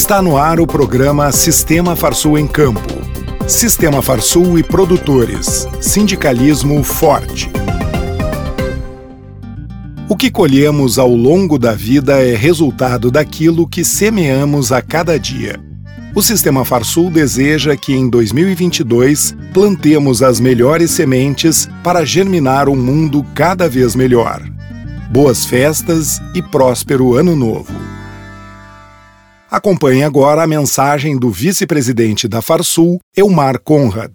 Está no ar o programa Sistema Farsul em Campo. Sistema Farsul e produtores. Sindicalismo forte. O que colhemos ao longo da vida é resultado daquilo que semeamos a cada dia. O Sistema Farsul deseja que em 2022 plantemos as melhores sementes para germinar um mundo cada vez melhor. Boas festas e próspero Ano Novo. Acompanhe agora a mensagem do vice-presidente da Farsul, Elmar Conrad.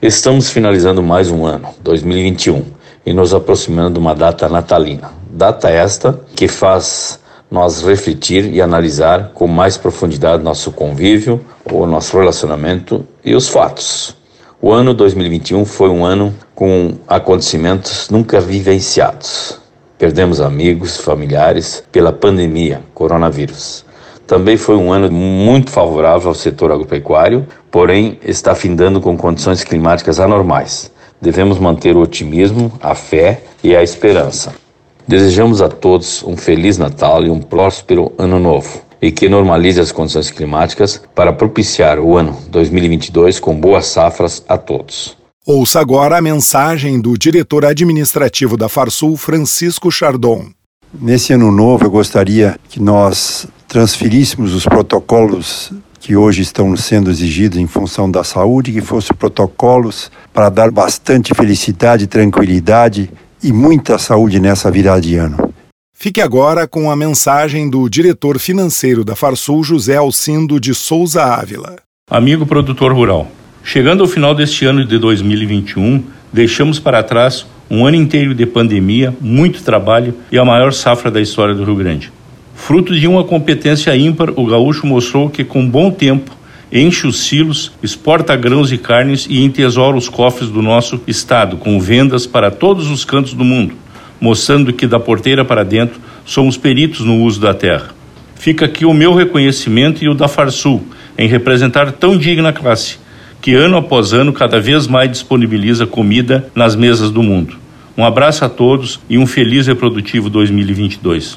Estamos finalizando mais um ano, 2021, e nos aproximando de uma data natalina. Data esta que faz nós refletir e analisar com mais profundidade nosso convívio, o nosso relacionamento e os fatos. O ano 2021 foi um ano com acontecimentos nunca vivenciados. Perdemos amigos, familiares pela pandemia, coronavírus. Também foi um ano muito favorável ao setor agropecuário, porém está findando com condições climáticas anormais. Devemos manter o otimismo, a fé e a esperança. Desejamos a todos um feliz Natal e um próspero Ano Novo e que normalize as condições climáticas para propiciar o ano 2022 com boas safras a todos. Ouça agora a mensagem do diretor administrativo da Farsul, Francisco Chardon. Nesse ano novo, eu gostaria que nós transferíssemos os protocolos que hoje estão sendo exigidos em função da saúde, que fossem protocolos para dar bastante felicidade, tranquilidade e muita saúde nessa virada de ano. Fique agora com a mensagem do diretor financeiro da Farsul, José Alcindo de Souza Ávila. Amigo produtor rural, chegando ao final deste ano de 2021, deixamos para trás um ano inteiro de pandemia, muito trabalho e a maior safra da história do Rio Grande. Fruto de uma competência ímpar, o gaúcho mostrou que, com bom tempo, enche os silos, exporta grãos e carnes e entesoura os cofres do nosso estado, com vendas para todos os cantos do mundo, mostrando que da porteira para dentro somos peritos no uso da terra. Fica aqui o meu reconhecimento e o da Farsul em representar tão digna classe, que ano após ano cada vez mais disponibiliza comida nas mesas do mundo. Um abraço a todos e um feliz e produtivo 2022.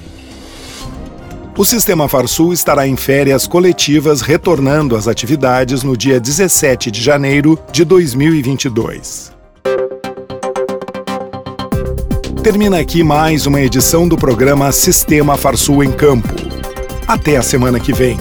O Sistema Farsul estará em férias coletivas, retornando às atividades no dia 17 de janeiro de 2022. Termina aqui mais uma edição do programa Sistema Farsul em Campo. Até a semana que vem.